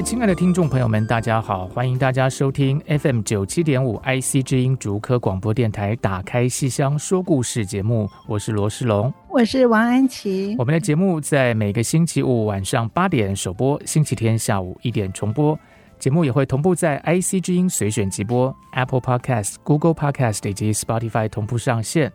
位亲爱的听众朋友们，大家好！欢迎大家收听 FM 九七点五 IC 之音竹科广播电台《打开戏箱说故事》节目，我是罗世龙，我是王安琪。我们的节目在每个星期五晚上八点首播，星期天下午一点重播。节目也会同步在 IC 之音随选即播、Apple Podcast、Google Podcast 以及 Spotify 同步上线。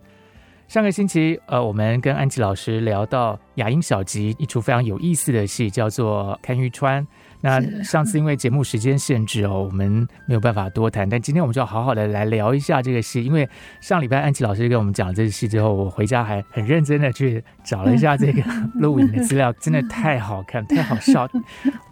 上个星期，呃，我们跟安琪老师聊到雅音小集一出非常有意思的戏，叫做《看玉川》。那上次因为节目时间限制哦，我们没有办法多谈。但今天我们就要好好的来聊一下这个戏，因为上礼拜安琪老师跟我们讲这个戏之后，我回家还很认真的去找了一下这个 录影的资料，真的太好看，太好笑，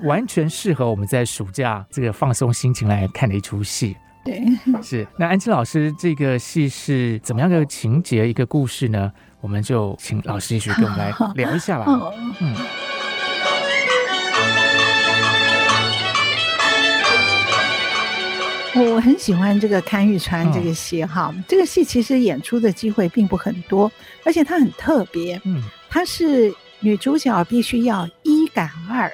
完全适合我们在暑假这个放松心情来看的一出戏。对，是。那安琪老师这个戏是怎么样的情节一个故事呢？我们就请老师继续跟我们来聊一下吧。嗯。我很喜欢这个《看玉川》这个戏哈，哦、这个戏其实演出的机会并不很多，而且它很特别。嗯，它是女主角必须要一赶二。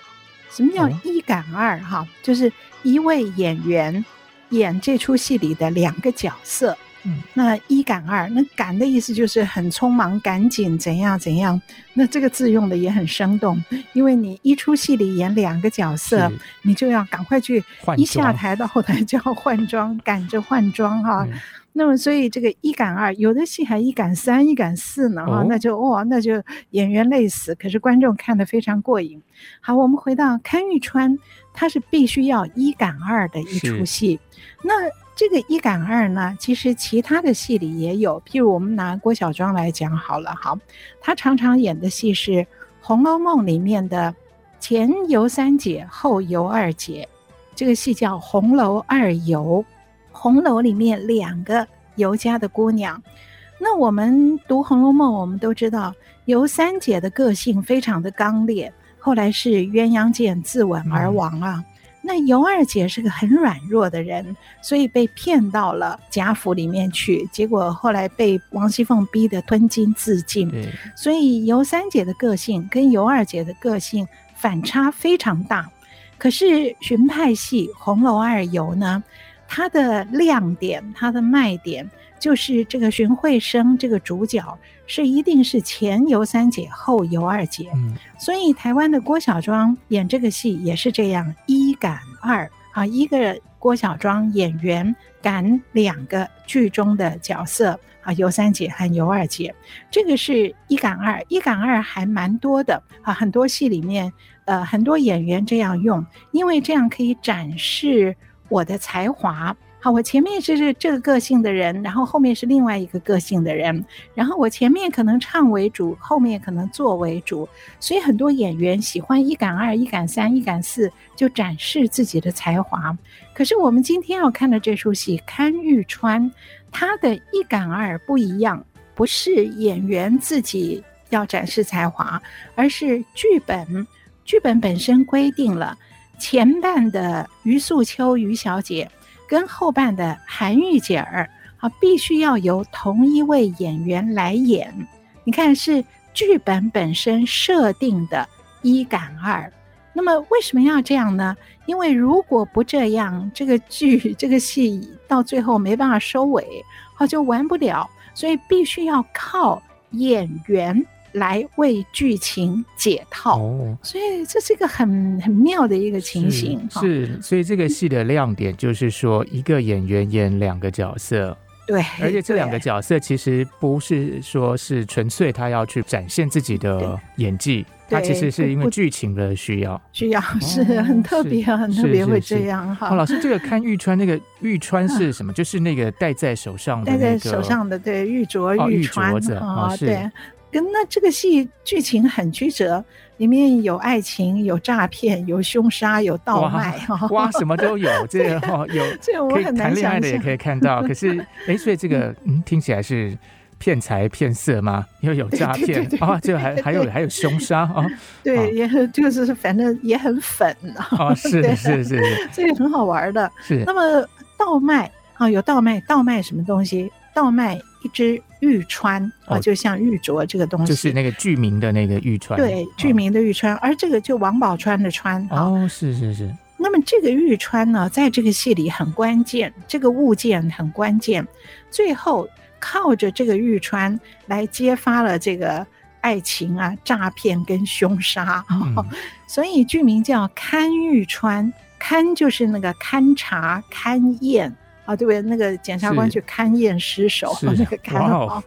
什么叫一赶二？哈、哦，就是一位演员演这出戏里的两个角色。嗯，那一赶二，那赶的意思就是很匆忙、赶紧怎样怎样。那这个字用的也很生动，因为你一出戏里演两个角色，你就要赶快去，一下台到后台就要换装，赶着换装哈。嗯、那么所以这个一赶二，有的戏还一赶三、一赶四呢哈，哦、那就哇，那就演员累死，可是观众看得非常过瘾。好，我们回到《看玉川》，它是必须要一赶二的一出戏，那。这个一赶二呢，其实其他的戏里也有，譬如我们拿郭小庄来讲好了，好，他常常演的戏是《红楼梦》里面的前尤三姐，后尤二姐，这个戏叫《红楼二尤》。红楼里面两个尤家的姑娘，那我们读《红楼梦》，我们都知道尤三姐的个性非常的刚烈，后来是鸳鸯剑自刎而亡啊。嗯那尤二姐是个很软弱的人，所以被骗到了贾府里面去，结果后来被王熙凤逼得吞金自尽。对所以尤三姐的个性跟尤二姐的个性反差非常大。可是荀派戏《红楼二尤》呢，它的亮点，它的卖点。就是这个荀慧生这个主角是一定是前尤三姐后尤二姐，嗯，所以台湾的郭小庄演这个戏也是这样一赶二啊，一个郭小庄演员赶两个剧中的角色啊，尤三姐和尤二姐，这个是一赶二，一赶二还蛮多的啊，很多戏里面呃很多演员这样用，因为这样可以展示我的才华。好，我前面是这这个个性的人，然后后面是另外一个个性的人，然后我前面可能唱为主，后面可能做为主，所以很多演员喜欢一赶二、一赶三、一赶四，就展示自己的才华。可是我们今天要看的这出戏《看玉川》，他的一赶二不一样，不是演员自己要展示才华，而是剧本，剧本本身规定了前半的余素秋余小姐。跟后半的韩玉姐儿啊，必须要由同一位演员来演。你看，是剧本本身设定的一赶二。那么为什么要这样呢？因为如果不这样，这个剧这个戏到最后没办法收尾，好就完不了。所以必须要靠演员。来为剧情解套，哦、所以这是一个很很妙的一个情形。是，是，所以这个戏的亮点就是说，一个演员演两个角色，对，而且这两个角色其实不是说是纯粹他要去展现自己的演技，他其实是因为剧情的需要，需要是很特别，很特别会这样哈。老师，这个看玉川那个玉川是什么？就是那个戴在手上的，戴在手上的，对，玉镯玉川啊，对。跟那这个戏剧情很曲折，里面有爱情，有诈骗，有凶杀，有盗卖，哇，什么都有。这个哈有，这我很。谈恋爱的也可以看到，可是 哎，所以这个嗯，听起来是骗财骗色吗？又有诈骗啊，这个还还有还有凶杀啊，对，也很就是反正也很粉啊，是是是，这个很好玩的。是那么倒卖啊，有倒卖，倒卖什么东西？倒卖一只玉川啊，就像玉镯这个东西，就是那个剧名的那个玉川，对，剧名的玉釧，而这个就王宝钏的钏哦，是是是。那么这个玉川呢，在这个戏里很关键，这个物件很关键，最后靠着这个玉川来揭发了这个爱情啊、诈骗跟凶杀，所以剧名叫《勘玉川》，勘就是那个勘察、勘验。啊，对不对？那个检察官去勘验尸首，那个勘哦，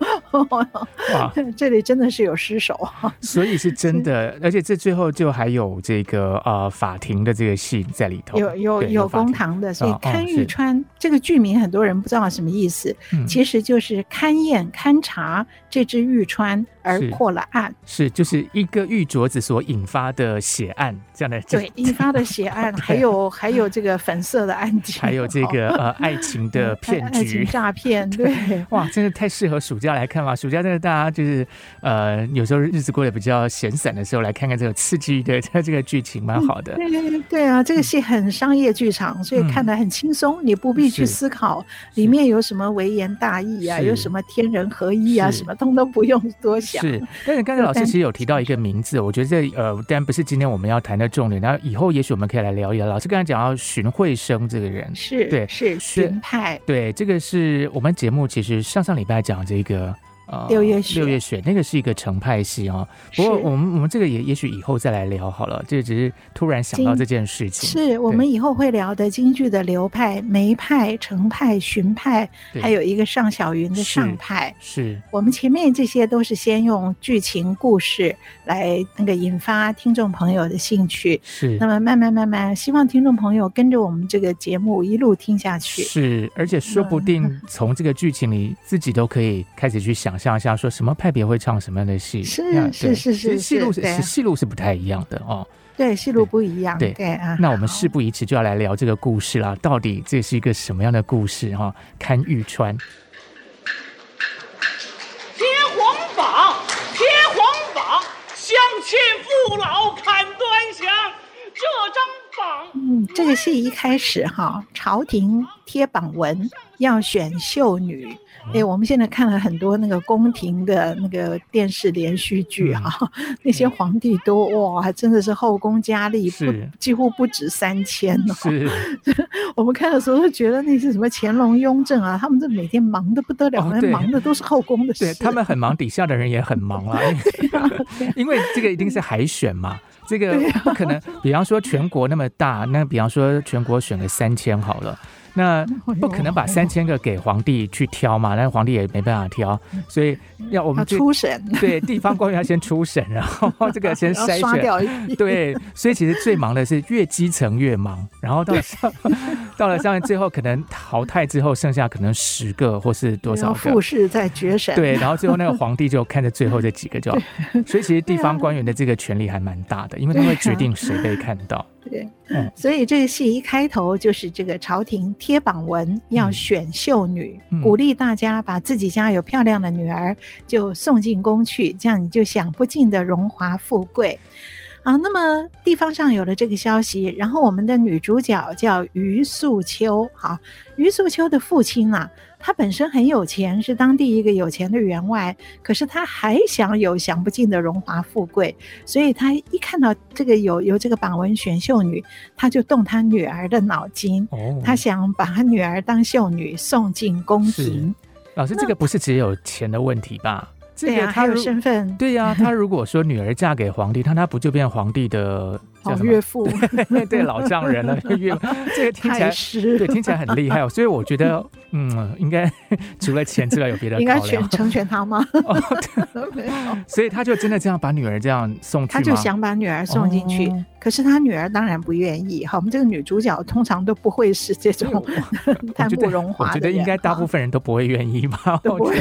哇，这里真的是有尸首，所以是真的，而且这最后就还有这个呃法庭的这个戏在里头，有有有公堂的，所以勘玉川这个剧名很多人不知道什么意思，其实就是勘验勘察这只玉川而破了案，是就是一个玉镯子所引发的血案这样的，对，引发的血案，还有还有这个粉色的案件，还有这个呃爱情。情的骗局、诈骗，对，哇，真的太适合暑假来看了！暑假真的大家就是呃，有时候日子过得比较闲散的时候，来看看这个刺激的 这个剧情，蛮好的。对对啊，这个戏很商业剧场，所以看得很轻松，你不必去思考里面有什么微言大义啊，有什么天人合一啊，什么通都不用多想。是，但是刚才老师其实有提到一个名字，我觉得这呃，当然不是今天我们要谈的重点，然后以后也许我们可以来聊一聊。老师刚才讲到荀慧生这个人，是对，是荀派，对，这个是我们节目其实上上礼拜讲这个。六月雪，六月雪，那个是一个程派戏哦。不过我们我们这个也也许以后再来聊好了。这个只是突然想到这件事情。是我们以后会聊的京剧的流派，梅派、程派、荀派，还有一个尚小云的尚派。是我们前面这些都是先用剧情故事来那个引发听众朋友的兴趣。是。那么慢慢慢慢，希望听众朋友跟着我们这个节目一路听下去。是，而且说不定从这个剧情里自己都可以开始去想。想想说什么派别会唱什么样的戏，是是是是，戏路是戏路是不太一样的哦。对，戏路不一样。对对啊，那我们事不宜迟，就要来聊这个故事了。到底这是一个什么样的故事？哈，看玉川。贴皇榜，贴皇榜，乡亲父老看端详。这张榜，嗯，这个戏一开始哈，朝廷贴榜文要选秀女。哎，我们现在看了很多那个宫廷的那个电视连续剧哈、啊，嗯、那些皇帝都哇，还真的是后宫佳丽不几乎不止三千哦。是，我们看的时候都觉得那些什么乾隆、雍正啊，他们这每天忙的不得了，哦、忙的都是后宫的事。对，他们很忙，底下的人也很忙 啊。因为这个一定是海选嘛，这个不可能。比方说全国那么大，那比方说全国选个三千好了。那不可能把三千个给皇帝去挑嘛，那皇帝也没办法挑，所以要我们初审，对，地方官员要先出审，然后这个 先筛选，对，所以其实最忙的是越基层越忙，然后到上到了上面最后可能淘汰之后剩下可能十个或是多少个，复试再决审，对，然后最后那个皇帝就看着最后这几个就，所以其实地方官员的这个权力还蛮大的，因为他会决定谁被看到。对，所以这个戏一开头就是这个朝廷贴榜文要选秀女，嗯、鼓励大家把自己家有漂亮的女儿就送进宫去，这样你就享不尽的荣华富贵。啊，那么地方上有了这个消息，然后我们的女主角叫于素秋，好，于素秋的父亲啊。他本身很有钱，是当地一个有钱的员外，可是他还想有享不尽的荣华富贵，所以他一看到这个有有这个榜文选秀女，他就动他女儿的脑筋，哦、他想把他女儿当秀女送进宫廷。老师，这个不是只有钱的问题吧？对呀，还有身份。对呀，他如果说女儿嫁给皇帝，他他不就变皇帝的叫岳父 对，对老丈人了，岳父 这个听起来对，听起来很厉害，所以我觉得，嗯，应该除了钱之外，有别的。应该全成全他吗？所以他就真的这样把女儿这样送去，他就想把女儿送进去，哦、可是他女儿当然不愿意。好，我们这个女主角通常都不会是这种贪慕荣华的。我觉得应该大部分人都不会愿意吧？都不会，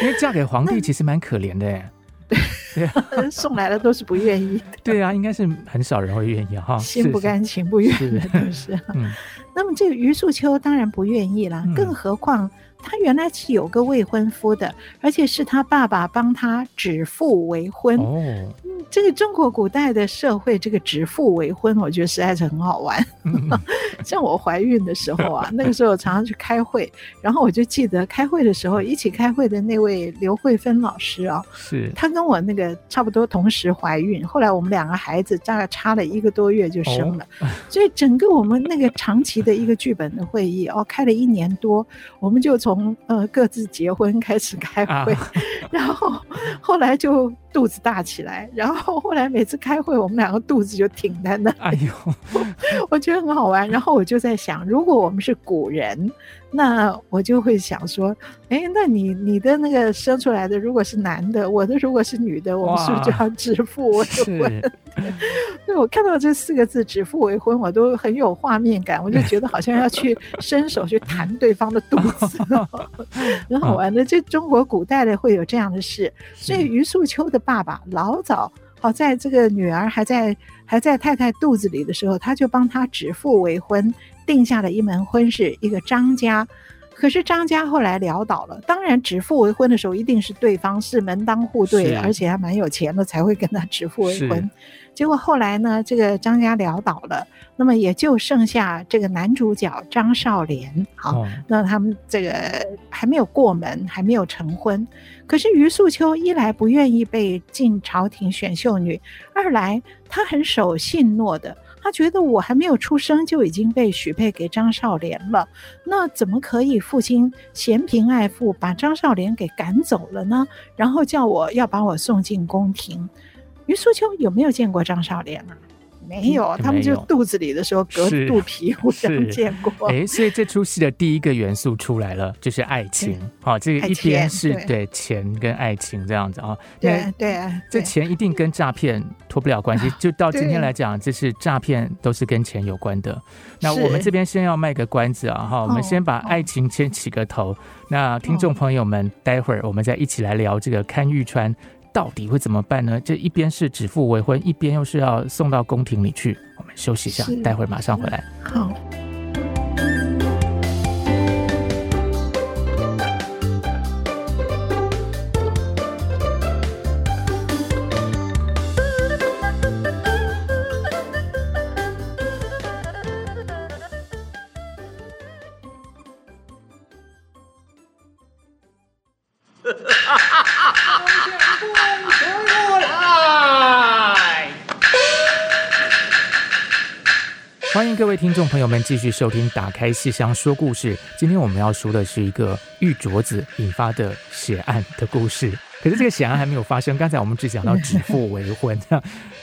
因为嫁给皇帝其实蛮可怜的耶。对，送来的都是不愿意的。对啊，应该是很少人会愿意哈，心不甘情不愿的都是。嗯，那么这个余素秋当然不愿意啦，更何况。他原来是有个未婚夫的，而且是他爸爸帮他指腹为婚。哦，嗯，这个中国古代的社会，这个指腹为婚，我觉得实在是很好玩。嗯、像我怀孕的时候啊，那个时候常常去开会，然后我就记得开会的时候，一起开会的那位刘慧芬老师啊，是她跟我那个差不多同时怀孕，后来我们两个孩子大概差了一个多月就生了，哦、所以整个我们那个长期的一个剧本的会议哦，开了一年多，我们就从从呃各自结婚开始开会，啊、然后后来就肚子大起来，然后后来每次开会我们两个肚子就挺在那。哎呦，我觉得很好玩。然后我就在想，如果我们是古人。那我就会想说，哎，那你你的那个生出来的如果是男的，我的如果是女的，我们是不是就要指腹为婚？对，我看到这四个字“指腹为婚”，我都很有画面感，我就觉得好像要去 伸手去弹对方的肚子，很好玩的。这中国古代的会有这样的事，所以余素秋的爸爸老早好在这个女儿还在还在太太肚子里的时候，他就帮她指腹为婚。定下了一门婚事，一个张家，可是张家后来潦倒了。当然，指腹为婚的时候，一定是对方是门当户对，而且还蛮有钱的，才会跟他指腹为婚。结果后来呢，这个张家潦倒了，那么也就剩下这个男主角张少莲。好，哦、那他们这个还没有过门，还没有成婚。可是于素秋一来不愿意被进朝廷选秀女，二来她很守信诺的。他觉得我还没有出生就已经被许配给张少莲了，那怎么可以父亲嫌贫爱富把张少莲给赶走了呢？然后叫我要把我送进宫廷。余素秋有没有见过张少莲啊？没有，他们就肚子里的时候隔肚皮互相见过。哎，所以这出戏的第一个元素出来了，就是爱情。好，这个一边是对钱跟爱情这样子啊。对对，这钱一定跟诈骗脱不了关系。就到今天来讲，这是诈骗都是跟钱有关的。那我们这边先要卖个关子啊，哈，我们先把爱情先起个头。那听众朋友们，待会儿我们再一起来聊这个看玉川。到底会怎么办呢？这一边是指腹为婚，一边又是要送到宫廷里去。我们休息一下，待会儿马上回来。好。欢迎各位听众朋友们继续收听《打开戏箱说故事》。今天我们要说的是一个玉镯子引发的血案的故事。可是这个血案还没有发生。刚才我们只讲到指腹为婚，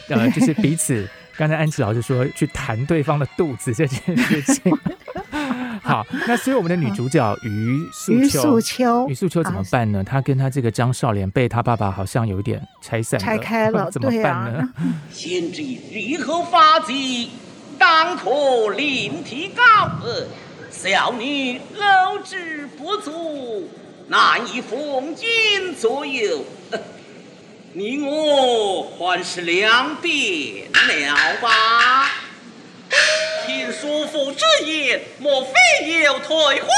呃，就是彼此。刚才安琪老师说去弹对方的肚子这件事情。好，那所以我们的女主角于素秋，于素秋，于素秋怎么办呢？她跟她这个张少莲被她爸爸好像有一点拆散，拆开了，怎么办呢？先知如何发迹？当可另提高，小女胧脂不足，难以奉君左右。你我还是两便了吧。听叔父之言，莫非有退婚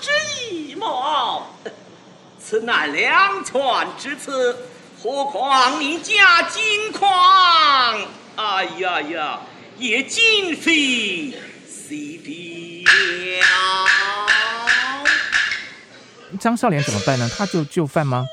之意吗？此乃两全之策，何况你家金矿？哎呀呀！也今非昔比了。张少莲怎么办呢？他就就范吗？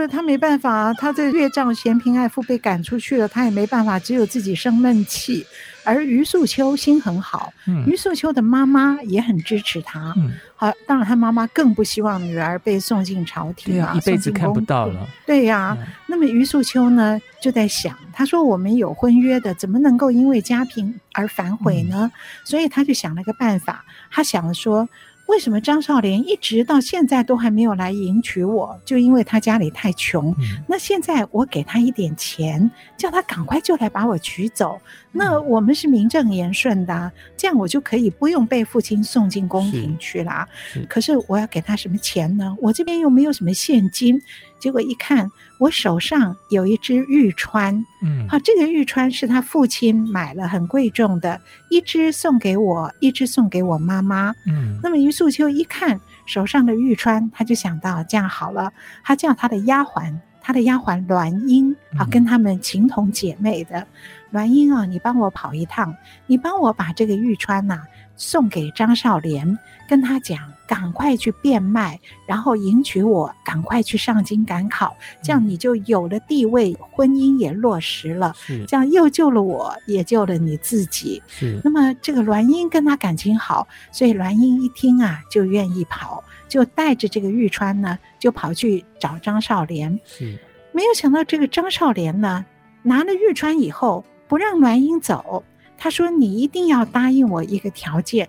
是他没办法，他这岳丈嫌贫爱富被赶出去了，他也没办法，只有自己生闷气。而于素秋心很好，嗯、于素秋的妈妈也很支持他。嗯、好，当然他妈妈更不希望女儿被送进朝廷啊，一辈子看不到了。对呀、啊，嗯、那么于素秋呢，就在想，他说我们有婚约的，怎么能够因为家贫而反悔呢？嗯、所以他就想了个办法，他想了说。为什么张少莲一直到现在都还没有来迎娶我？就因为他家里太穷。嗯、那现在我给他一点钱，叫他赶快就来把我娶走。那我们是名正言顺的、啊，这样我就可以不用被父亲送进宫廷去了。可是我要给他什么钱呢？我这边又没有什么现金。结果一看，我手上有一只玉釧，嗯，好，这个玉釧是他父亲买了很贵重的，一只送给我，一只送给我妈妈，嗯。那么于素秋一看手上的玉釧，他就想到这样好了，他叫他的丫鬟，他的丫鬟栾英啊，跟他们情同姐妹的，栾英啊，你帮我跑一趟，你帮我把这个玉釧呐。送给张少莲，跟他讲，赶快去变卖，然后迎娶我，赶快去上京赶考，这样你就有了地位，婚姻也落实了，是这样又救了我，也救了你自己。是，那么这个栾英跟他感情好，所以栾英一听啊，就愿意跑，就带着这个玉川呢，就跑去找张少莲。是，没有想到这个张少莲呢，拿了玉川以后，不让栾英走。他说：“你一定要答应我一个条件，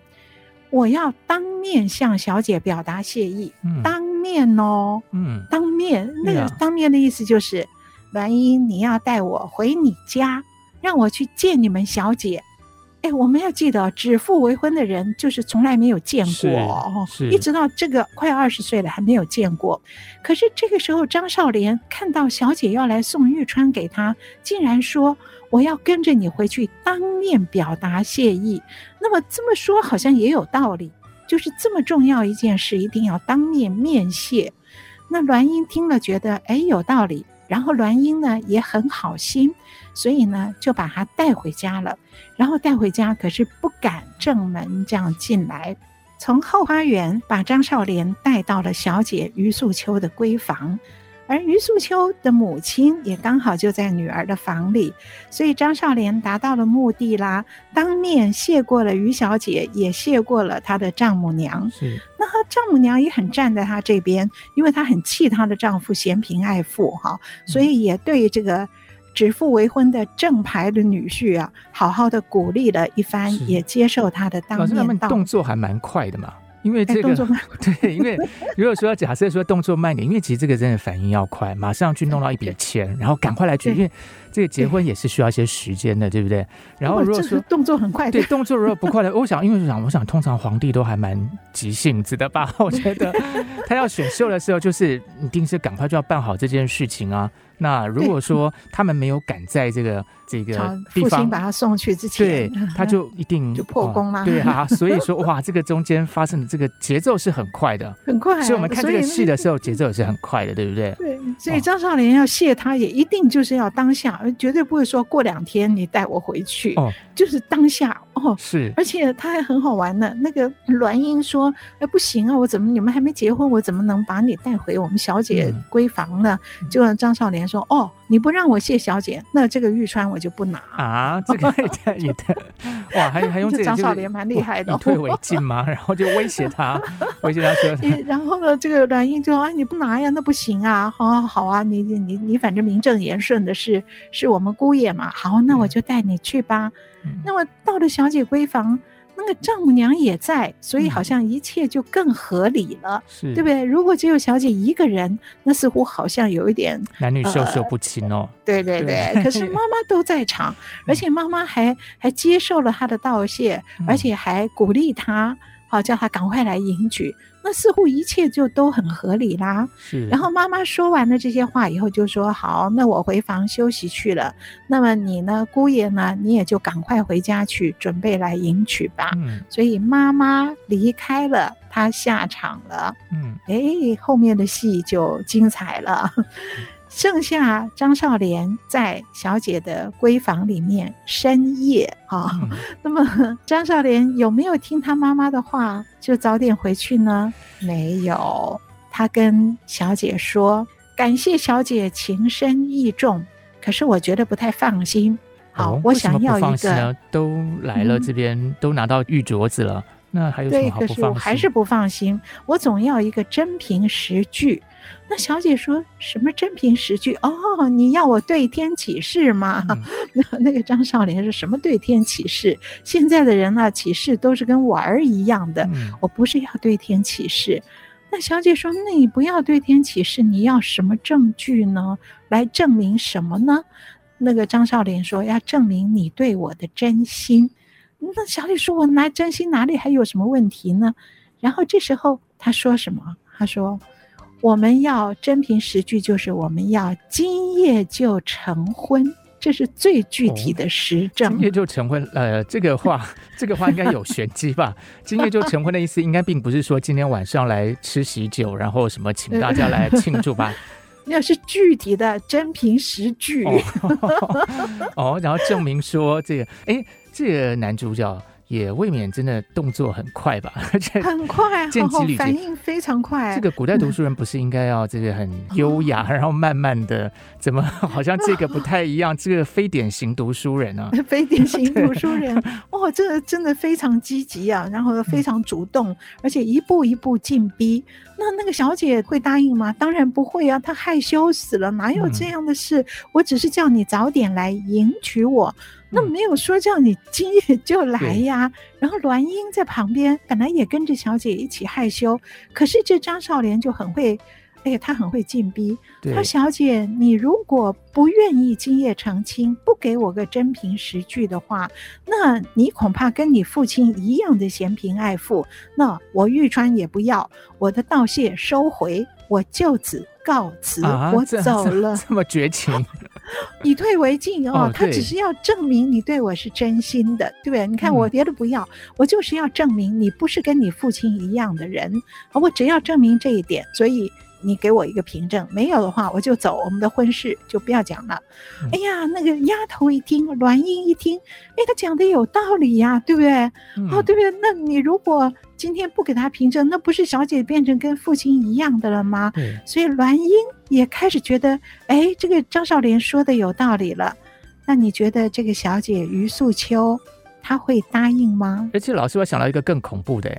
我要当面向小姐表达谢意。嗯、当面哦，嗯，当面。那个当面的意思就是，栾英，你要带我回你家，让我去见你们小姐。哎，我们要记得，指腹为婚的人就是从来没有见过哦，一直到这个快二十岁了还没有见过。可是这个时候，张少莲看到小姐要来送玉川给他，竟然说。”我要跟着你回去，当面表达谢意。那么这么说好像也有道理，就是这么重要一件事，一定要当面面谢。那栾英听了，觉得哎有道理，然后栾英呢也很好心，所以呢就把他带回家了。然后带回家，可是不敢正门这样进来，从后花园把张少莲带到了小姐于素秋的闺房。而于素秋的母亲也刚好就在女儿的房里，所以张少莲达到了目的啦，当面谢过了于小姐，也谢过了她的丈母娘。是，那她丈母娘也很站在她这边，因为她很气她的丈夫嫌贫爱富哈，所以也对这个指腹为婚的正牌的女婿啊，好好的鼓励了一番，也接受他的当面动作还蛮快的嘛。因为这个 对，因为如果说假设说动作慢点，因为其实这个真的反应要快，马上去弄到一笔钱，然后赶快来去，因为这个结婚也是需要一些时间的，对不对？然后如果说动作很快，对动作如果不快的，我想因为我想我想通常皇帝都还蛮急性子的吧？我觉得他要选秀的时候，就是一定是赶快就要办好这件事情啊。那如果说他们没有赶在这个这个地方，父亲把他送去之前，对，他就一定就破功了。对啊，所以说哇，这个中间发生的这个节奏是很快的，很快。所以我们看这个戏的时候，节奏也是很快的，对不对？对，所以张少莲要谢他，也一定就是要当下，绝对不会说过两天你带我回去，哦，就是当下哦。是，而且他还很好玩呢。那个栾英说：“哎，不行啊，我怎么你们还没结婚，我怎么能把你带回我们小姐闺房呢？”就让张少莲。说哦，你不让我谢小姐，那这个玉川我就不拿啊！这个 也也的哇，还还用这个张少莲蛮厉害的，以退为进嘛？然后就威胁他，威胁他说，然后呢，这个阮英就说啊，你不拿呀，那不行啊！好啊，好啊，你你你反正名正言顺的是是我们姑爷嘛，好，那我就带你去吧。嗯、那么到了小姐闺房。那个丈母娘也在，所以好像一切就更合理了，嗯、对不对？如果只有小姐一个人，那似乎好像有一点男女授受不亲哦。对对对，对。可是妈妈都在场，而且妈妈还还接受了他的道谢，嗯、而且还鼓励她，好叫他赶快来迎娶。那似乎一切就都很合理啦。是。然后妈妈说完了这些话以后，就说：“好，那我回房休息去了。那么你呢，姑爷呢，你也就赶快回家去，准备来迎娶吧。”嗯。所以妈妈离开了，他下场了。嗯。哎，后面的戏就精彩了。剩下张少莲在小姐的闺房里面深夜啊，嗯、那么张少莲有没有听他妈妈的话就早点回去呢？没有，他跟小姐说感谢小姐情深意重，可是我觉得不太放心。好，哦、我想要一个，都来了这边，嗯、都拿到玉镯子了，那还有什么好不放心？对，可是我还是不放心，我总要一个真凭实据。那小姐说什么真凭实据？哦，你要我对天起誓吗？嗯、那那个张少林是什么对天起誓？现在的人啊，起誓都是跟玩儿一样的。嗯、我不是要对天起誓。那小姐说，那你不要对天起誓，你要什么证据呢？来证明什么呢？那个张少林说，要证明你对我的真心。那小姐说，我拿真心哪里还有什么问题呢？然后这时候他说什么？他说。我们要真凭实据，就是我们要今夜就成婚，这是最具体的实证。哦、今夜就成婚，呃，这个话，这个话应该有玄机吧？今夜就成婚的意思，应该并不是说今天晚上来吃喜酒，然后什么请大家来庆祝吧？那是具体的真凭实据。哦，哦，然后证明说这个，哎，这个男主角。也未免真的动作很快吧，而且很快，见机履反应非常快。这个古代读书人不是应该要这个很优雅，然后慢慢的，怎么好像这个不太一样？这个非典型读书人啊，非典型读书人，哇，这个真的非常积极啊，然后非常主动，而且一步一步进逼。那那个小姐会答应吗？当然不会啊，她害羞死了，哪有这样的事？我只是叫你早点来迎娶我。那没有说叫你今夜 就来呀，对然后栾英在旁边本来也跟着小姐一起害羞，可是这张少莲就很会，哎呀，他很会进逼。他说小姐，你如果不愿意今夜成亲，不给我个真凭实据的话，那你恐怕跟你父亲一样的嫌贫爱富。那我玉川也不要，我的道谢收回，我就此告辞，啊、我走了。这，这么绝情。以退为进哦，他只是要证明你对我是真心的，对不对？你看我别的不要，我就是要证明你不是跟你父亲一样的人，我只要证明这一点，所以你给我一个凭证，没有的话我就走，我们的婚事就不要讲了。哎呀，那个丫头一听，栾英一听，哎，他讲的有道理呀，对不对？哦，对不对？那你如果。今天不给他凭证，那不是小姐变成跟父亲一样的了吗？对所以栾英也开始觉得，哎，这个张少莲说的有道理了。那你觉得这个小姐于素秋她会答应吗？而且老师，我想到一个更恐怖的，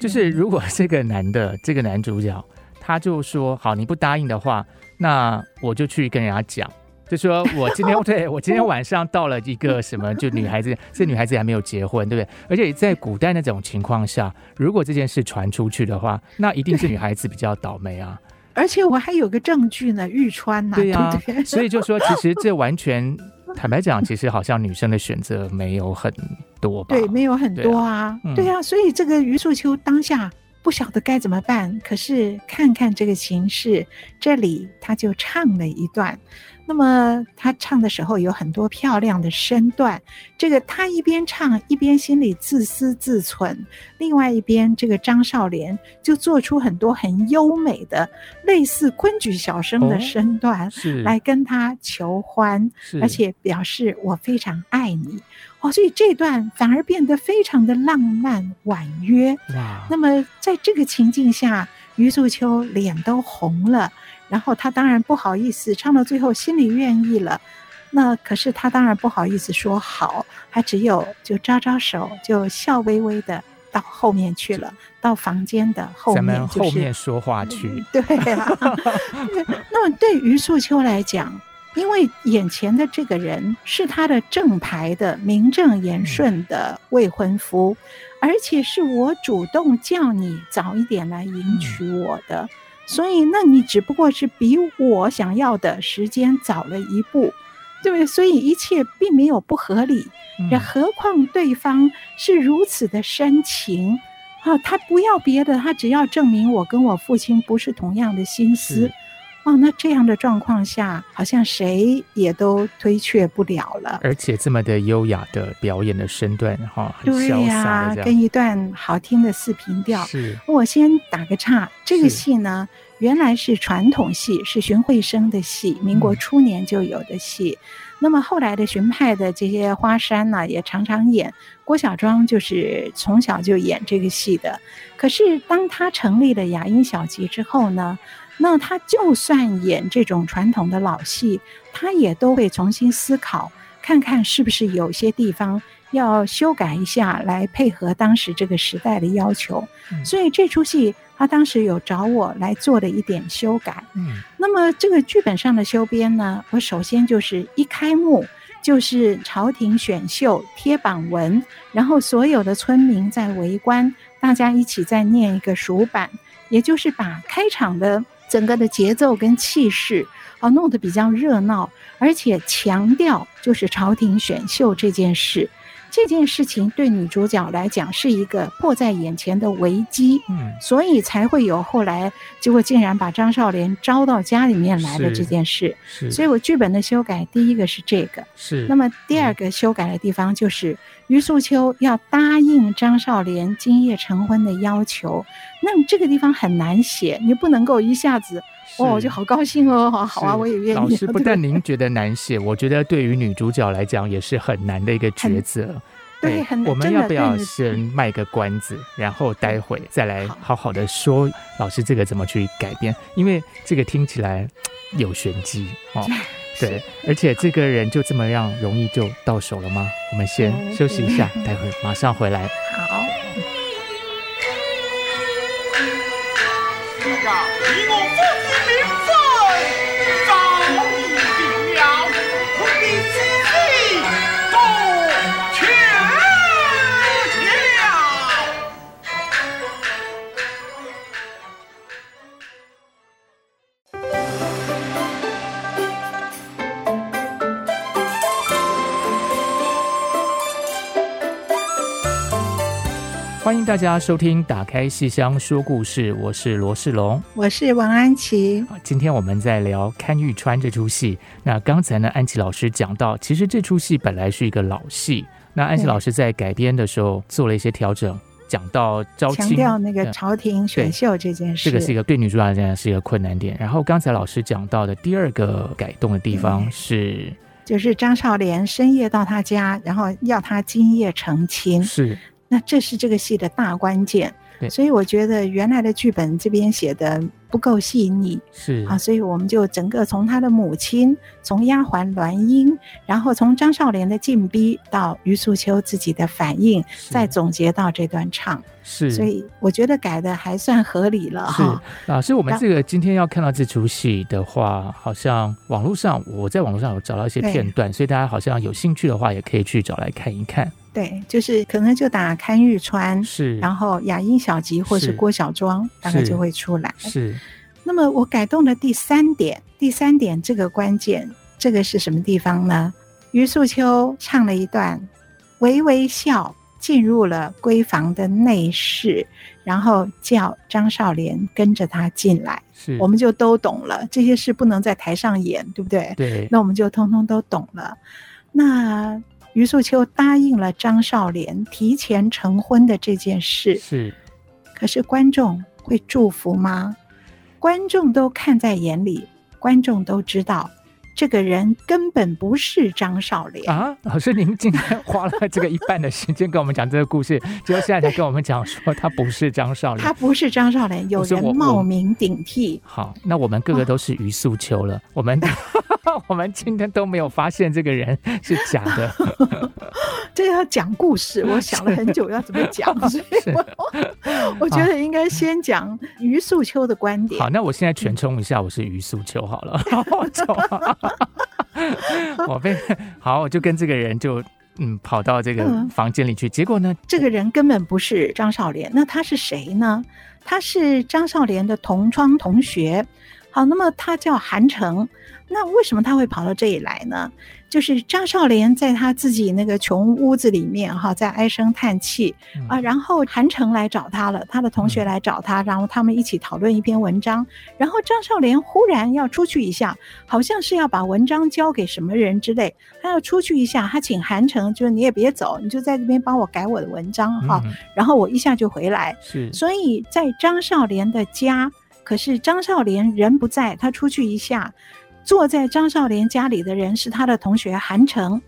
就是如果这个男的，这个男主角，他就说好，你不答应的话，那我就去跟人家讲。就说我今天 对我今天晚上到了一个什么，就女孩子，这女孩子还没有结婚，对不对？而且在古代那种情况下，如果这件事传出去的话，那一定是女孩子比较倒霉啊。而且我还有个证据呢，玉川呐、啊，对呀、啊。对对，所以就说，其实这完全坦白讲，其实好像女生的选择没有很多吧？对，没有很多啊。对啊，对啊，所以这个余素秋当下不晓得该怎么办。可是看看这个形式，这里他就唱了一段。那么他唱的时候有很多漂亮的身段，这个他一边唱一边心里自私自存，另外一边这个张少莲就做出很多很优美的类似昆曲小生的身段，来跟他求欢，而且表示我非常爱你哦，所以这段反而变得非常的浪漫婉约。哇！那么在这个情境下，余素秋脸都红了。然后他当然不好意思，唱到最后心里愿意了，那可是他当然不好意思说好，他只有就招招手，就笑微微的到后面去了，到房间的后面，就是后面说话去。对啊，那么对于素秋来讲，因为眼前的这个人是他的正牌的名正言顺的未婚夫，嗯、而且是我主动叫你早一点来迎娶我的。嗯所以，那你只不过是比我想要的时间早了一步，对不对？所以一切并没有不合理。也、嗯、何况对方是如此的深情啊，他不要别的，他只要证明我跟我父亲不是同样的心思。哦，那这样的状况下，好像谁也都推却不了了。而且这么的优雅的表演的身段，哈，很潇洒对呀、啊，跟一段好听的四平调。是，我先打个岔，这个戏呢，原来是传统戏，是荀慧生的戏，民国初年就有的戏。嗯、那么后来的荀派的这些花山呢，也常常演。郭小庄就是从小就演这个戏的。可是当他成立了雅音小集之后呢，那他就算演这种传统的老戏，他也都会重新思考，看看是不是有些地方要修改一下，来配合当时这个时代的要求。嗯、所以这出戏他当时有找我来做了一点修改。嗯，那么这个剧本上的修编呢，我首先就是一开幕。就是朝廷选秀贴榜文，然后所有的村民在围观，大家一起在念一个熟版，也就是把开场的整个的节奏跟气势啊弄得比较热闹，而且强调就是朝廷选秀这件事。这件事情对女主角来讲是一个迫在眼前的危机，嗯，所以才会有后来结果竟然把张少莲招到家里面来的这件事。所以我剧本的修改，第一个是这个，是。那么第二个修改的地方就是于素秋要答应张少莲今夜成婚的要求，那么这个地方很难写，你不能够一下子。哦，我就好高兴哦！好，好啊，我也愿意。老师，不但您觉得难写，我觉得对于女主角来讲也是很难的一个抉择。对，很难。我们要不要先卖个关子，然后待会再来好好的说老师这个怎么去改编？因为这个听起来有玄机哦。对，而且这个人就这么样容易就到手了吗？我们先休息一下，待会马上回来。好。欢迎大家收听《打开戏箱说故事》，我是罗世龙，我是王安琪。今天我们在聊《看玉川》这出戏。那刚才呢，安琪老师讲到，其实这出戏本来是一个老戏。那安琪老师在改编的时候做了一些调整，讲到招亲，强调那个朝廷选秀这件事，这个是一个对女主角来讲是一个困难点。然后刚才老师讲到的第二个改动的地方是，就是张少莲深夜到他家，然后要他今夜成亲。是。那这是这个戏的大关键，所以我觉得原来的剧本这边写的不够细腻，是啊，所以我们就整个从他的母亲，从丫鬟栾英，然后从张少莲的进逼到余素秋自己的反应，再总结到这段唱，是，所以我觉得改的还算合理了哈。老师，我们这个今天要看到这出戏的话，好像网络上我在网络上有找到一些片段，所以大家好像有兴趣的话，也可以去找来看一看。对，就是可能就打看玉川，是，然后雅音小吉或是郭小庄，大概就会出来。是，那么我改动的第三点，第三点这个关键，这个是什么地方呢？余素秋唱了一段，微微笑，进入了闺房的内室，然后叫张少莲跟着他进来，是，我们就都懂了。这些事不能在台上演，对不对？对，那我们就通通都懂了。那。余素秋答应了张少莲提前成婚的这件事，是。可是观众会祝福吗？观众都看在眼里，观众都知道。这个人根本不是张少莲啊！老师，您今天花了这个一半的时间跟我们讲这个故事，结果现在才跟我们讲说他不是张少莲，他不是张少莲，有人冒名顶替。好，那我们个个都是余素秋了，啊、我们 我们今天都没有发现这个人是假的。这要讲故事，我想了很久要怎么讲，所以我我觉得应该先讲余素秋的观点。好，那我现在全充一下，我是余素秋好了。我被好，我就跟这个人就嗯跑到这个房间里去，结果呢，这个人根本不是张少莲，那他是谁呢？他是张少莲的同窗同学。好，那么他叫韩城，那为什么他会跑到这里来呢？就是张少莲在他自己那个穷屋子里面哈，在唉声叹气啊，然后韩城来找他了，他的同学来找他，然后他们一起讨论一篇文章，然后张少莲忽然要出去一下，好像是要把文章交给什么人之类，他要出去一下，他请韩城，就是你也别走，你就在这边帮我改我的文章哈，然后我一下就回来。是，所以在张少莲的家，可是张少莲人不在，他出去一下。坐在张少莲家里的人是他的同学韩城，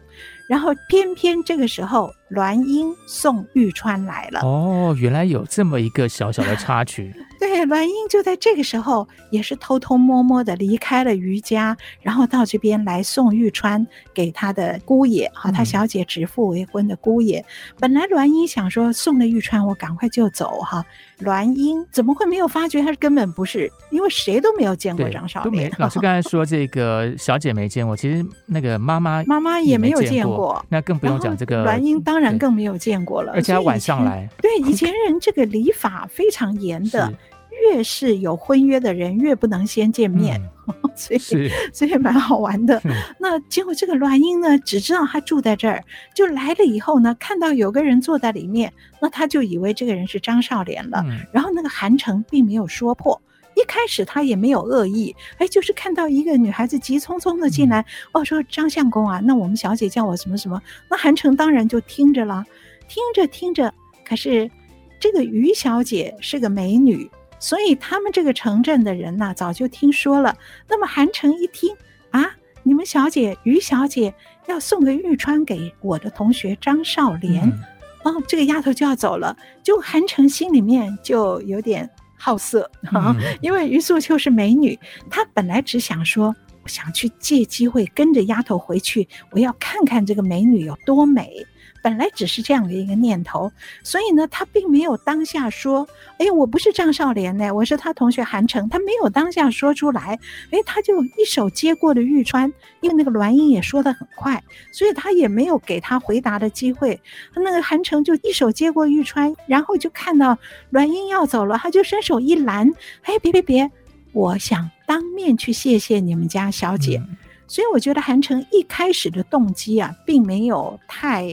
然后偏偏这个时候栾英送玉川来了。哦，原来有这么一个小小的插曲。对 对，栾英就在这个时候也是偷偷摸摸的离开了余家，然后到这边来送玉川给他的姑爷，哈，他小姐指腹为婚的姑爷。嗯、本来栾英想说送了玉川，我赶快就走，哈。栾英怎么会没有发觉？他根本不是，因为谁都没有见过张少莲。老师刚才说这个小姐没见过，其实那个妈妈妈妈也没有见过，那更不用讲这个栾英当然更没有见过了。而且他晚上来，对以前人这个礼法非常严的。越是有婚约的人，越不能先见面，嗯、所以所以蛮好玩的。那结果这个栾英呢，只知道他住在这儿，就来了以后呢，看到有个人坐在里面，那他就以为这个人是张少莲了。嗯、然后那个韩城并没有说破，一开始他也没有恶意，哎，就是看到一个女孩子急匆匆的进来，嗯、哦，说张相公啊，那我们小姐叫我什么什么，那韩城当然就听着了，听着听着，可是这个于小姐是个美女。所以他们这个城镇的人呐，早就听说了。那么韩城一听啊，你们小姐于小姐要送个玉川给我的同学张少莲，嗯、哦，这个丫头就要走了。就韩城心里面就有点好色啊，嗯、因为于素秋是美女，她本来只想说，我想去借机会跟着丫头回去，我要看看这个美女有多美。本来只是这样的一个念头，所以呢，他并没有当下说：“哎，我不是张少莲呢，我是他同学韩城。”他没有当下说出来，哎，他就一手接过了玉川，因为那个栾英也说得很快，所以他也没有给他回答的机会。那个韩城就一手接过玉川，然后就看到栾英要走了，他就伸手一拦：“哎，别别别，我想当面去谢谢你们家小姐。嗯”所以我觉得韩城一开始的动机啊，并没有太。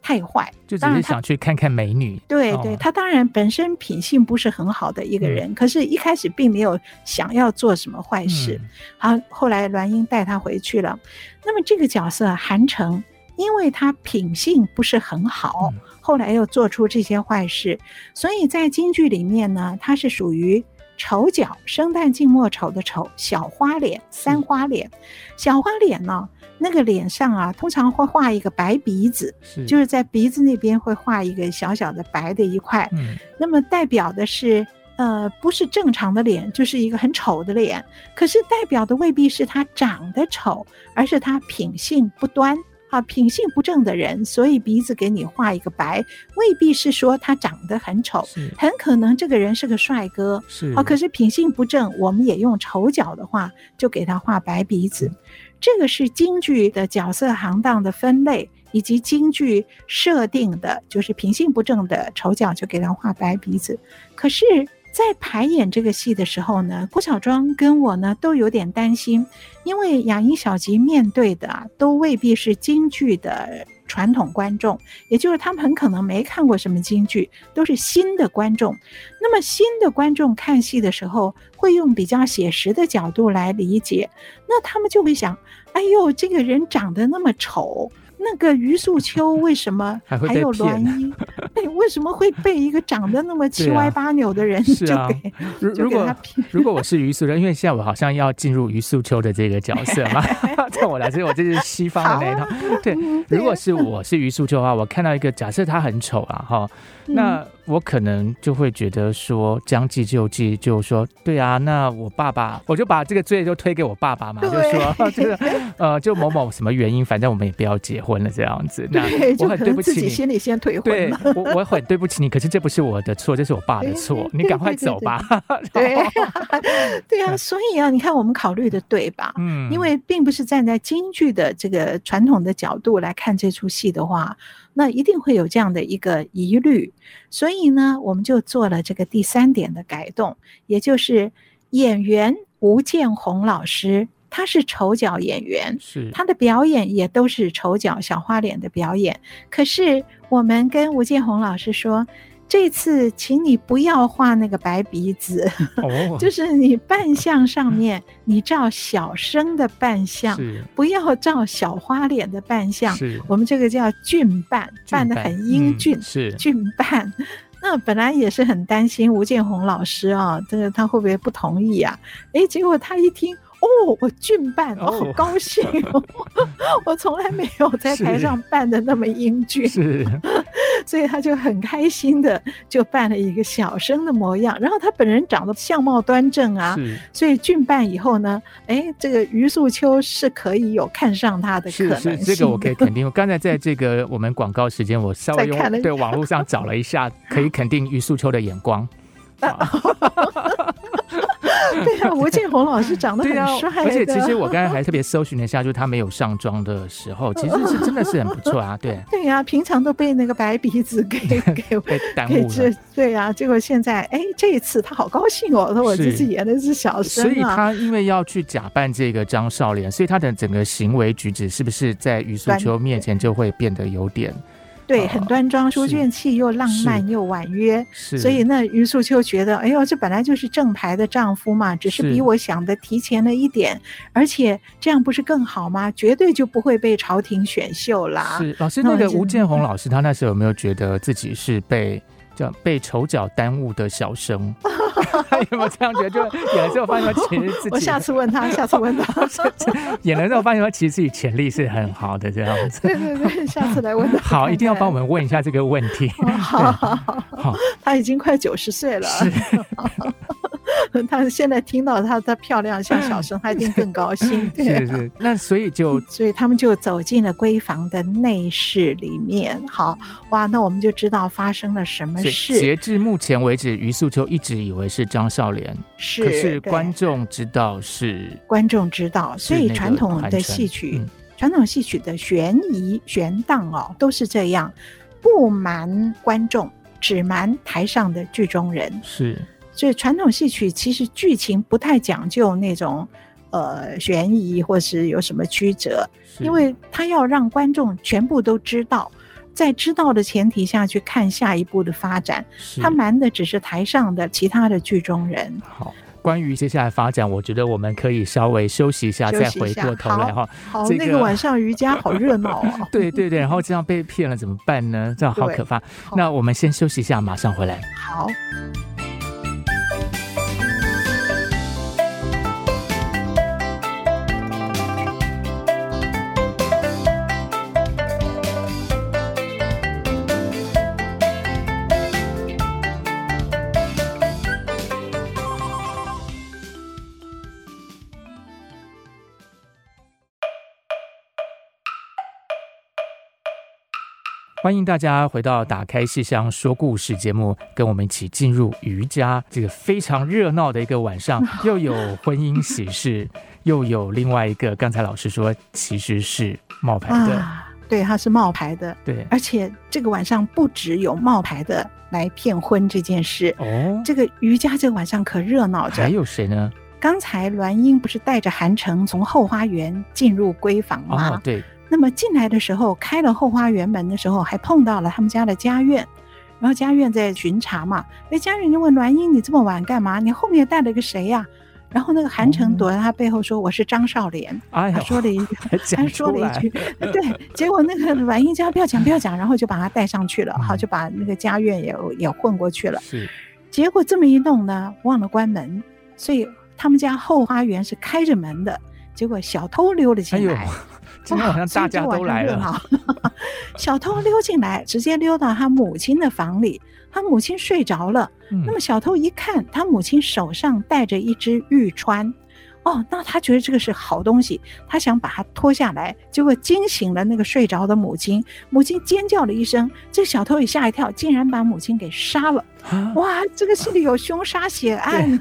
太坏，就只是想去看看美女。对对，他当然本身品性不是很好的一个人，嗯、可是一开始并没有想要做什么坏事。嗯、好，后来栾英带他回去了。那么这个角色韩城，因为他品性不是很好，嗯、后来又做出这些坏事，所以在京剧里面呢，他是属于丑角，生旦净末丑的丑，小花脸，三花脸，嗯、小花脸呢。那个脸上啊，通常会画一个白鼻子，是。就是在鼻子那边会画一个小小的白的一块，嗯，那么代表的是，呃，不是正常的脸，就是一个很丑的脸。可是代表的未必是他长得丑，而是他品性不端啊，品性不正的人，所以鼻子给你画一个白，未必是说他长得很丑，很可能这个人是个帅哥，是啊，可是品性不正，我们也用丑角的话，就给他画白鼻子。嗯这个是京剧的角色行当的分类，以及京剧设定的，就是品性不正的丑角就给他画白鼻子。可是，在排演这个戏的时候呢，郭小庄跟我呢都有点担心，因为雅音小集面对的都未必是京剧的。传统观众，也就是他们很可能没看过什么京剧，都是新的观众。那么新的观众看戏的时候，会用比较写实的角度来理解，那他们就会想：哎呦，这个人长得那么丑。那个于素秋为什么还有栾英？哎，为什么会被一个长得那么七歪八扭的人就给？啊啊、如如果如果我是于素秋，因为现在我好像要进入于素秋的这个角色嘛，在我来说，我这是西方的那一套。啊、对，如果是我是于素秋的话，我看到一个假设他很丑啊，哈，那。我可能就会觉得说将计就计，就说对啊，那我爸爸，我就把这个罪就推给我爸爸嘛，就说这个 呃，就某某什么原因，反正我们也不要结婚了这样子。那我很对不起你，自己心里先退婚。对，我我很对不起你，可是这不是我的错，这是我爸的错，你赶快走吧。对对啊，所以啊，你看我们考虑的对吧？嗯，因为并不是站在京剧的这个传统的角度来看这出戏的话。那一定会有这样的一个疑虑，所以呢，我们就做了这个第三点的改动，也就是演员吴建宏老师，他是丑角演员，是他的表演也都是丑角小花脸的表演，可是我们跟吴建宏老师说。这次，请你不要画那个白鼻子，哦、就是你扮相上面，你照小生的扮相，不要照小花脸的扮相。我们这个叫俊扮，扮的很英俊，嗯、是俊扮。那本来也是很担心吴建宏老师啊，这个他会不会不同意啊？哎，结果他一听。哦，我俊扮，我好高兴哦！我从来没有在台上扮的那么英俊，是，所以他就很开心的就扮了一个小生的模样。然后他本人长得相貌端正啊，所以俊扮以后呢，哎，这个于素秋是可以有看上他的可能性的。是，是这个我可以肯定。我刚才在这个我们广告时间，我稍微用对网络上找了一下，可以肯定于素秋的眼光。对啊，吴建宏老师长得很帅，而且其实我刚才还特别搜寻了一下，就是他没有上妆的时候，其实是真的是很不错啊。对，对呀、啊，平常都被那个白鼻子给 给被耽误了。对呀、啊，结果现在哎，这一次他好高兴哦，说我这次演的是小生、啊、所以他因为要去假扮这个张少莲，所以他的整个行为举止是不是在于素秋面前就会变得有点？对，很端庄，书卷气又浪漫又婉约，所以那余素秋觉得，哎呦，这本来就是正牌的丈夫嘛，只是比我想的提前了一点，而且这样不是更好吗？绝对就不会被朝廷选秀啦。是老师，那个吴建宏老师，他那时候有没有觉得自己是被？叫被丑角耽误的小生，有没有这样觉得？就演了之后发现，其实自己我下次问他，下次问他，演了之后发现，其实自己潜力是很好的，这样子。对对对，下次来问他。好，一定要帮我们问一下这个问题。好好好，他已经快九十岁了。是。他现在听到她的漂亮像小生，他一定更高兴。是是，那所以就所以他们就走进了闺房的内室里面。好哇，那我们就知道发生了什么事。截至目前为止，余素秋一直以为是张少莲，是，可是观众知道是观众知道，所以传统的戏曲，传统戏曲的悬疑悬档哦，都是这样，不瞒观众，只瞒台上的剧中人。是。所以传统戏曲其实剧情不太讲究那种，呃，悬疑或是有什么曲折，因为他要让观众全部都知道，在知道的前提下去看下一步的发展。他瞒的只是台上的其他的剧中人。好，关于接下来发展，我觉得我们可以稍微休息一下，再回过头来哈。好，好，这个、那个晚上瑜伽好热闹哦。对对对，然后这样被骗了怎么办呢？这样好可怕。那我们先休息一下，马上回来。好。欢迎大家回到《打开戏箱说故事》节目，跟我们一起进入瑜伽这个非常热闹的一个晚上，又有婚姻喜事，又有另外一个，刚才老师说其实是冒牌的，啊、对，他是冒牌的，对，而且这个晚上不只有冒牌的来骗婚这件事，哦，这个瑜伽这个晚上可热闹着，还有谁呢？刚才栾英不是带着韩城从后花园进入闺房吗？哦、对。那么进来的时候，开了后花园门的时候，还碰到了他们家的家院，然后家院在巡查嘛。那家院就问栾英：“你这么晚干嘛？你后面带了个谁呀、啊？”然后那个韩城躲在他背后说：“我是张少莲。”他说了一句，他说了一句，对。结果那个栾英叫不要讲，不要讲，然后就把他带上去了，好，就把那个家院也也混过去了。是。结果这么一弄呢，忘了关门，所以他们家后花园是开着门的。结果小偷溜了进来。今天好像大家都来了，小偷溜进来，直接溜到他母亲的房里。他母亲睡着了，嗯，那么小偷一看，他母亲手上戴着一只玉釧，哦，那他觉得这个是好东西，他想把它脱下来，结果惊醒了那个睡着的母亲。母亲尖叫了一声，这小偷也吓一跳，竟然把母亲给杀了。哇，这个戏里有凶杀血 案，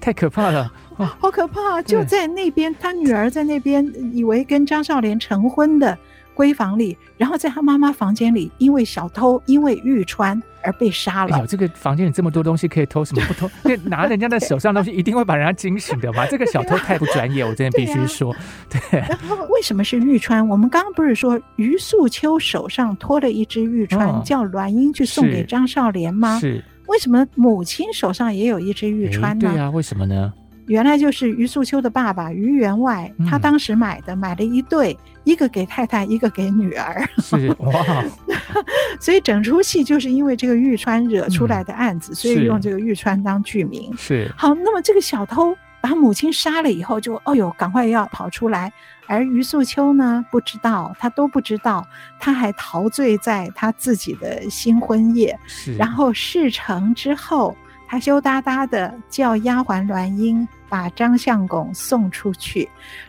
太可怕了。好可怕！就在那边，他女儿在那边，以为跟张少莲成婚的闺房里，然后在他妈妈房间里，因为小偷，因为玉川而被杀了。哎呦，这个房间里这么多东西可以偷，什么不偷？那拿人家的手上东西，一定会把人家惊醒的嘛？这个小偷太不专业，我真的必须说。对，啊、对。然后为什么是玉川？我们刚刚不是说于素秋手上托了一只玉川，哦、叫栾英去送给张少莲吗？是。为什么母亲手上也有一只玉川呢？对呀、啊，为什么呢？原来就是于素秋的爸爸于员外，他当时买的，嗯、买了一对，一个给太太，一个给女儿。是哇，所以整出戏就是因为这个玉川惹出来的案子，嗯、所以用这个玉川当剧名。是好，那么这个小偷把母亲杀了以后就，就哦呦，赶快要跑出来。而于素秋呢，不知道，他都不知道，他还陶醉在他自己的新婚夜。是。然后事成之后，他羞答答的叫丫鬟栾英把张相公送出去。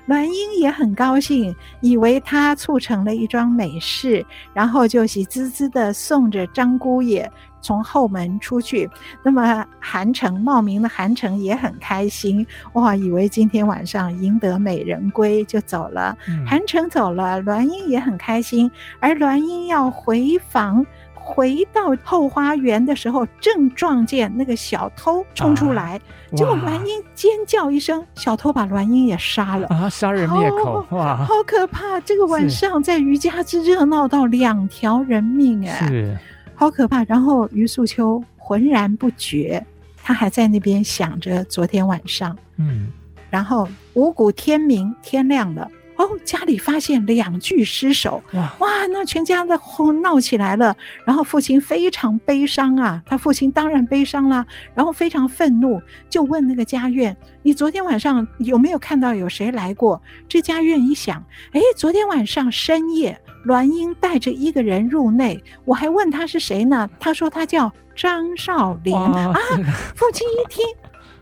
栾英也很高兴，以为他促成了一桩美事，然后就喜滋滋的送着张姑爷。从后门出去，那么韩城冒名的韩城也很开心哇，以为今天晚上赢得美人归就走了。嗯、韩城走了，栾英也很开心。而栾英要回房，回到后花园的时候，正撞见那个小偷冲出来，啊、结果栾英尖叫一声，小偷把栾英也杀了啊！杀人灭口哇，好可怕！这个晚上在余家之热闹到两条人命哎。是。好可怕！然后于素秋浑然不觉，他还在那边想着昨天晚上。嗯，然后五谷天明，天亮了。哦，家里发现两具尸首。哇哇，那全家的哄闹起来了。然后父亲非常悲伤啊，他父亲当然悲伤了，然后非常愤怒，就问那个家院：“你昨天晚上有没有看到有谁来过？”这家院一想，哎，昨天晚上深夜。栾英带着一个人入内，我还问他是谁呢？他说他叫张少林啊。父亲一听，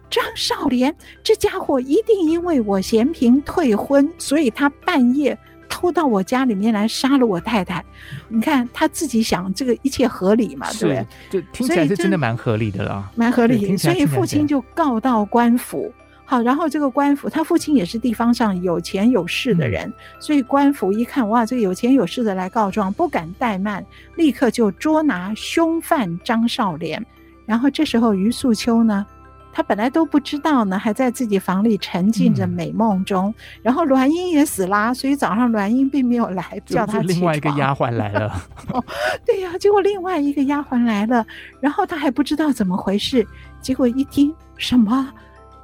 张少莲这家伙一定因为我嫌贫退婚，所以他半夜偷到我家里面来杀了我太太。你看他自己想，这个一切合理嘛？对不对？就听起来是真的蛮合理的啦，蛮合理。所以父亲就告到官府。好，然后这个官府，他父亲也是地方上有钱有势的人，嗯、所以官府一看，哇，这个有钱有势的来告状，不敢怠慢，立刻就捉拿凶犯张少莲。然后这时候于素秋呢，他本来都不知道呢，还在自己房里沉浸着美梦中。嗯、然后栾英也死啦，所以早上栾英并没有来叫他起床。另外一个丫鬟来了，哦，对呀、啊，结果另外一个丫鬟来了，然后他还不知道怎么回事，结果一听什么？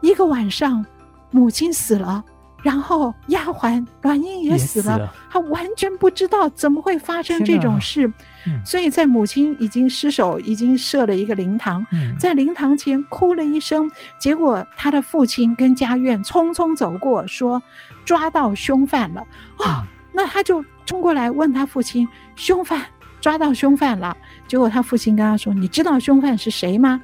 一个晚上，母亲死了，然后丫鬟软英也死了，他完全不知道怎么会发生这种事，嗯、所以在母亲已经失手，已经设了一个灵堂，嗯、在灵堂前哭了一声，结果他的父亲跟家院匆匆走过，说抓到凶犯了。啊、哦，那他就冲过来问他父亲，凶犯抓到凶犯了，结果他父亲跟他说，你知道凶犯是谁吗？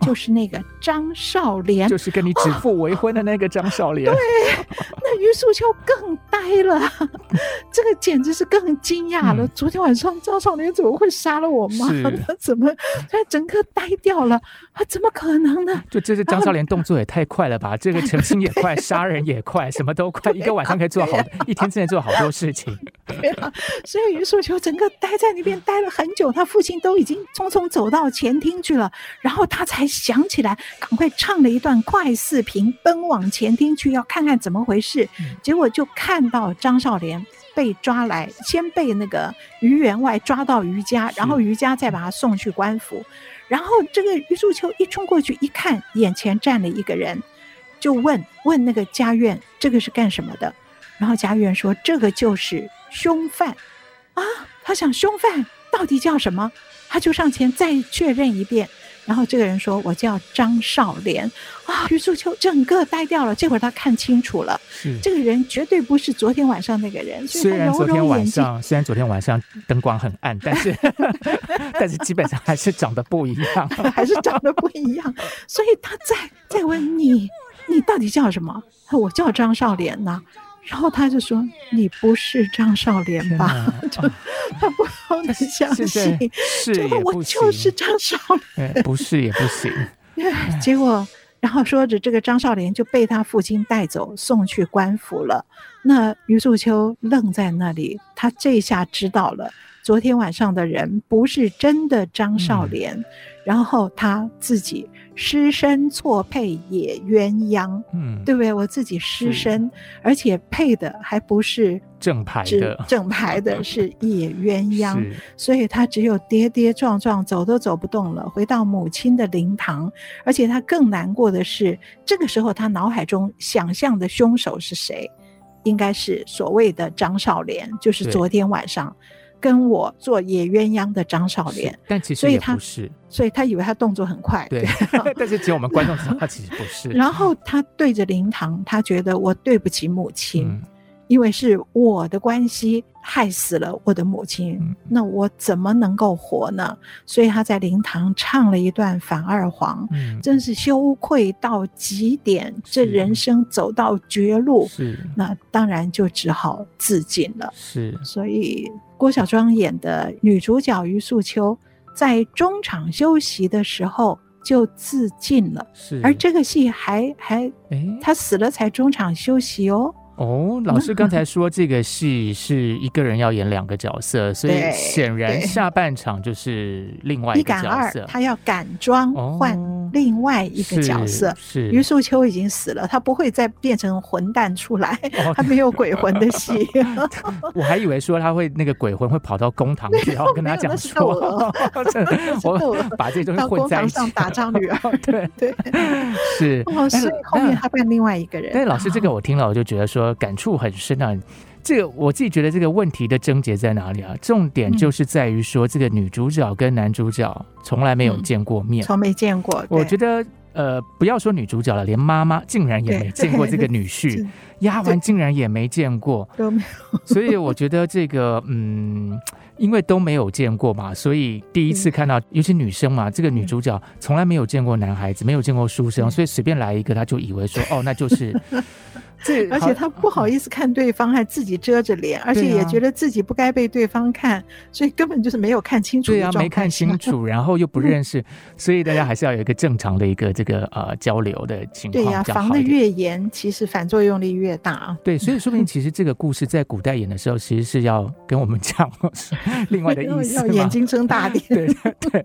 就是那个张少莲，就是跟你指腹为婚的那个张少莲。哦。对，那于素秋更呆了，这个简直是更惊讶了。嗯、昨天晚上张少莲怎么会杀了我妈？是他怎么他整个呆掉了？啊怎么可能呢？就这是张少莲动作也太快了吧？这个成亲也快，杀人也快，什么都快，一个晚上可以做好，一天之内做好多事情。对啊，所以于素秋整个待在那边待了很久，他父亲都已经匆匆走到前厅去了，然后他才。想起来，赶快唱了一段快四平，奔往前厅去，要看看怎么回事。结果就看到张少莲被抓来，先被那个于员外抓到于家，然后于家再把他送去官府。然后这个于素秋一冲过去一看，眼前站了一个人，就问问那个家院，这个是干什么的？然后家院说，这个就是凶犯啊。他想凶犯到底叫什么？他就上前再确认一遍。然后这个人说：“我叫张少莲。”啊，于素秋整个呆掉了。这会儿他看清楚了，这个人绝对不是昨天晚上那个人。虽然昨天晚上，虽然昨天晚上灯光很暗，但是 但是基本上还是长得不一样，还是长得不一样。所以他在在问你，你到底叫什么？我叫张少莲呐。然后他就说：“你不是张少莲吧？”啊、就他不能相信，是也不行，我就是张少莲，不是也不行。结果，然后说着这个张少莲就被他父亲带走，送去官府了。那于素秋愣在那里，他这下知道了。昨天晚上的人不是真的张少莲，嗯、然后他自己失身错配野鸳鸯，嗯，对不对？我自己失身，而且配的还不是正牌的，正牌的 是野鸳鸯，所以他只有跌跌撞撞，走都走不动了，回到母亲的灵堂。而且他更难过的是，这个时候他脑海中想象的凶手是谁？应该是所谓的张少莲，就是昨天晚上。跟我做野鸳鸯的张少莲，但其实也不是，所以他，所以他以为他动作很快，对，但是其实我们观众知道他其实不是。然后他对着灵堂，他觉得我对不起母亲。嗯因为是我的关系害死了我的母亲，嗯、那我怎么能够活呢？所以他在灵堂唱了一段反二黄，嗯、真是羞愧到极点，这人生走到绝路，是那当然就只好自尽了。是，所以郭小庄演的女主角于素秋在中场休息的时候就自尽了。是，而这个戏还还，她死了才中场休息哦。哦，老师刚才说这个戏是一个人要演两个角色，所以显然下半场就是另外一个角色，他要改装换另外一个角色。是余素秋已经死了，他不会再变成混蛋出来，他没有鬼魂的戏。我还以为说他会那个鬼魂会跑到公堂去，然后跟他讲说，我把这东西混在一起打仗女儿。对对，是哦，所以后面他变另外一个人。对，老师这个我听了，我就觉得说。感触很深啊！这个我自己觉得这个问题的症结在哪里啊？重点就是在于说，这个女主角跟男主角从来没有见过面，从没见过。我觉得呃，不要说女主角了，连妈妈竟然也没见过这个女婿，丫鬟竟然也没见过，都没有。所以我觉得这个嗯，因为都没有见过嘛，所以第一次看到，尤其女生嘛，这个女主角从来没有见过男孩子，没有见过书生，所以随便来一个，她就以为说哦，那就是。而且他不好意思看对方，还自己遮着脸，而且也觉得自己不该被对方看，所以根本就是没有看清楚。对啊，没看清楚，然后又不认识，所以大家还是要有一个正常的一个这个呃交流的情况。对呀，防的越严，其实反作用力越大啊。对，所以说明其实这个故事在古代演的时候，其实是要跟我们讲 另外的 意思，要眼睛睁大点。对 对。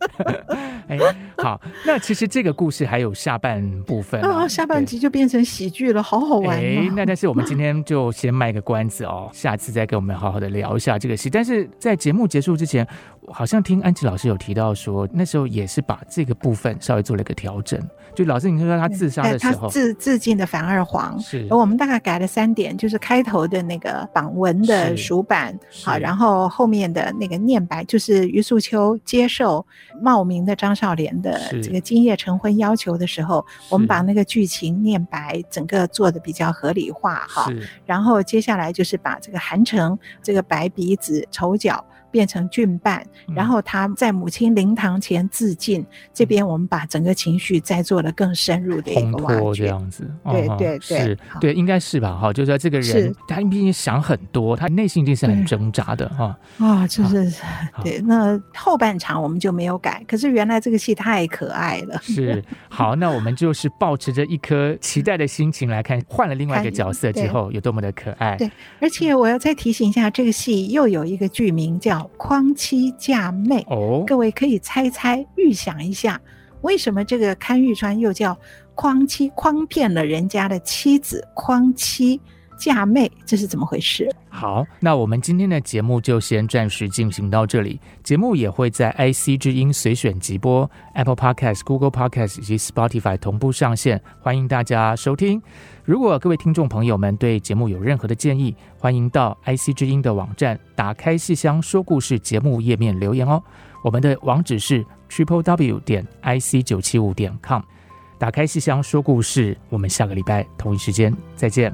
哎，好，那其实这个故事还有下半部分啊，下半集就变成喜剧了，好好玩。哎那但是我们今天就先卖个关子哦，下次再跟我们好好的聊一下这个戏。但是在节目结束之前，好像听安琪老师有提到说，那时候也是把这个部分稍微做了一个调整。就老师，你说他自杀的时候，他自自尽的反二黄。是，我们大概改了三点，就是开头的那个榜文的署版，好，然后后面的那个念白，就是余素秋接受冒名的张少莲的这个今夜成婚要求的时候，我们把那个剧情念白，整个做的比较合理化哈。然后接下来就是把这个韩城这个白鼻子丑角。变成俊扮，然后他在母亲灵堂前自尽。嗯、这边我们把整个情绪再做了更深入的一个挖掘，这样子。对对对，是，对，应该是吧？哈，就是说这个人，是他毕竟想很多，他内心一定是很挣扎的哈。啊，就是对。那后半场我们就没有改，可是原来这个戏太可爱了。是，好，那我们就是抱持着一颗期待的心情来看，换了另外一个角色之后有多么的可爱。对，而且我要再提醒一下，这个戏又有一个剧名叫。匡妻嫁妹哦，各位可以猜猜、预想一下，为什么这个堪玉川又叫诓妻？诓骗了人家的妻子，诓妻嫁妹，这是怎么回事？好，那我们今天的节目就先暂时进行到这里。节目也会在 IC 之音随选即播、Apple Podcast、Google Podcast 以及 Spotify 同步上线，欢迎大家收听。如果各位听众朋友们对节目有任何的建议，欢迎到 IC 之音的网站打开戏箱说故事节目页面留言哦。我们的网址是 triple w 点 ic 九七五点 com。打开戏箱说故事，我们下个礼拜同一时间再见，